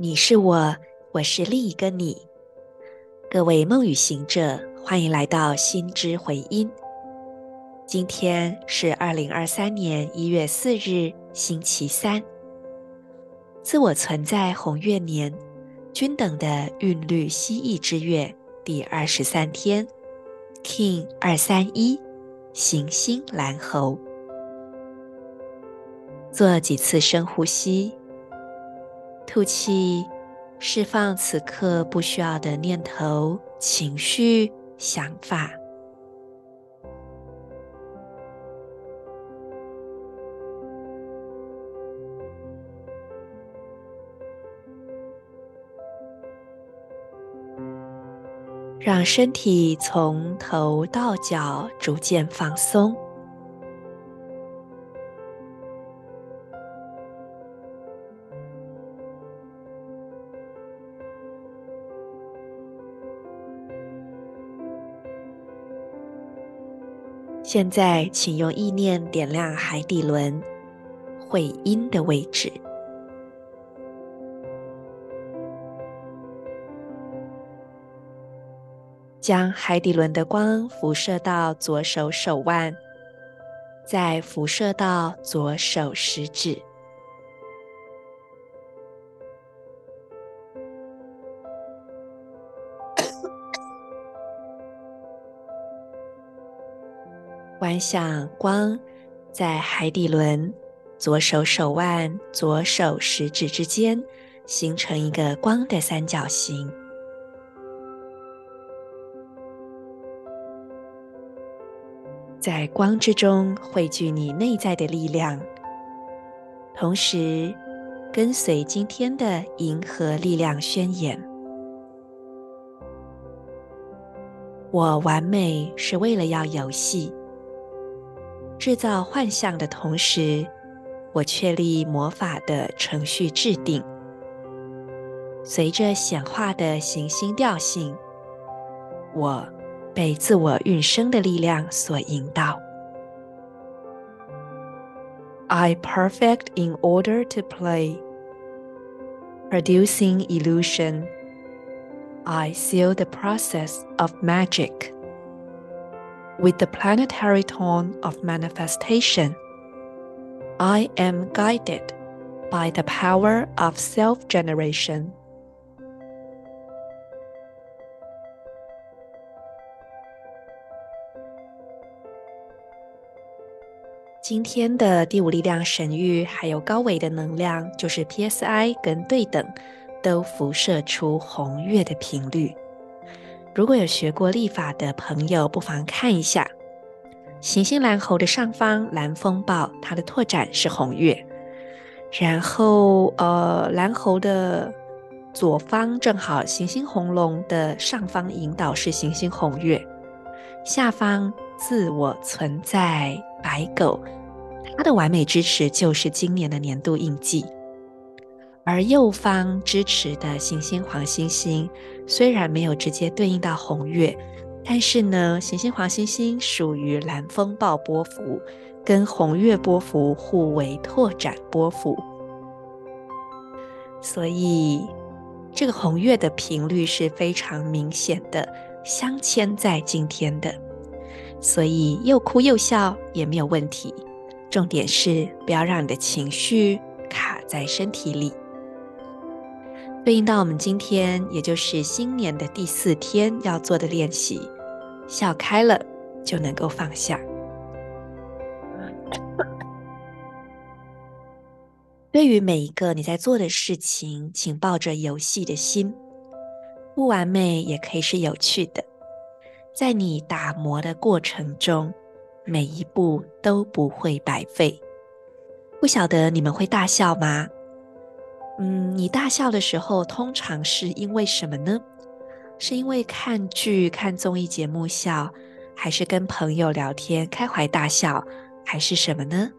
你是我，我是另一个你。各位梦与行者，欢迎来到心之回音。今天是二零二三年一月四日，星期三。自我存在红月年，均等的韵律蜥蜴之月第二十三天，King 二三一，行星蓝猴。做几次深呼吸，吐气，释放此刻不需要的念头、情绪、想法。让身体从头到脚逐渐放松。现在，请用意念点亮海底轮会阴的位置。将海底轮的光辐射到左手手腕，再辐射到左手食指，观想光在海底轮、左手手腕、左手食指之间形成一个光的三角形。在光之中汇聚你内在的力量，同时跟随今天的银河力量宣言。我完美是为了要游戏，制造幻象的同时，我确立魔法的程序制定。随着显化的行星调性，我。被自我运生的力量所引导。I perfect in order to play, producing illusion. I seal the process of magic with the planetary tone of manifestation. I am guided by the power of self-generation. 今天的第五力量神諭还有高维的能量，就是 PSI 跟对等都辐射出红月的频率。 如果有学过历法的朋友，不妨看一下。行星蓝猴的上方蓝风暴，它的拓展是红月，然后呃蓝猴的左方正好行星红龙的上方引导是行星红月，下方自我存在白狗。它的完美支持就是今年的年度印记，而右方支持的行星黄星星虽然没有直接对应到红月，但是呢，行星黄星星属于蓝风暴波幅，跟红月波幅互为拓展波幅，所以这个红月的频率是非常明显的，镶嵌在今天的，所以又哭又笑也没有问题。重点是不要让你的情绪卡在身体里。对应到我们今天，也就是新年的第四天要做的练习，笑开了就能够放下。对于每一个你在做的事情，请抱着游戏的心，不完美也可以是有趣的。在你打磨的过程中。每一步都不会白费。不晓得你们会大笑吗？嗯，你大笑的时候通常是因为什么呢？是因为看剧、看综艺节目笑，还是跟朋友聊天开怀大笑，还是什么呢？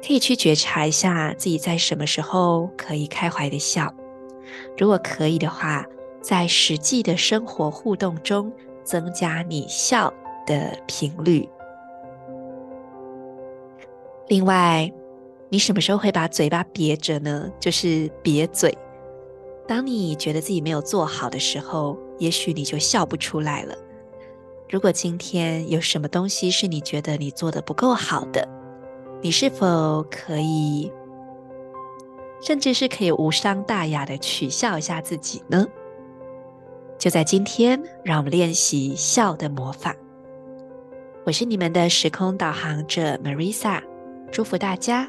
可以去觉察一下自己在什么时候可以开怀的笑。如果可以的话，在实际的生活互动中增加你笑的频率。另外，你什么时候会把嘴巴瘪着呢？就是瘪嘴，当你觉得自己没有做好的时候，也许你就笑不出来了。如果今天有什么东西是你觉得你做的不够好的，你是否可以，甚至是可以无伤大雅的取笑一下自己呢？就在今天，让我们练习笑的魔法。我是你们的时空导航者 Marisa，祝福大家。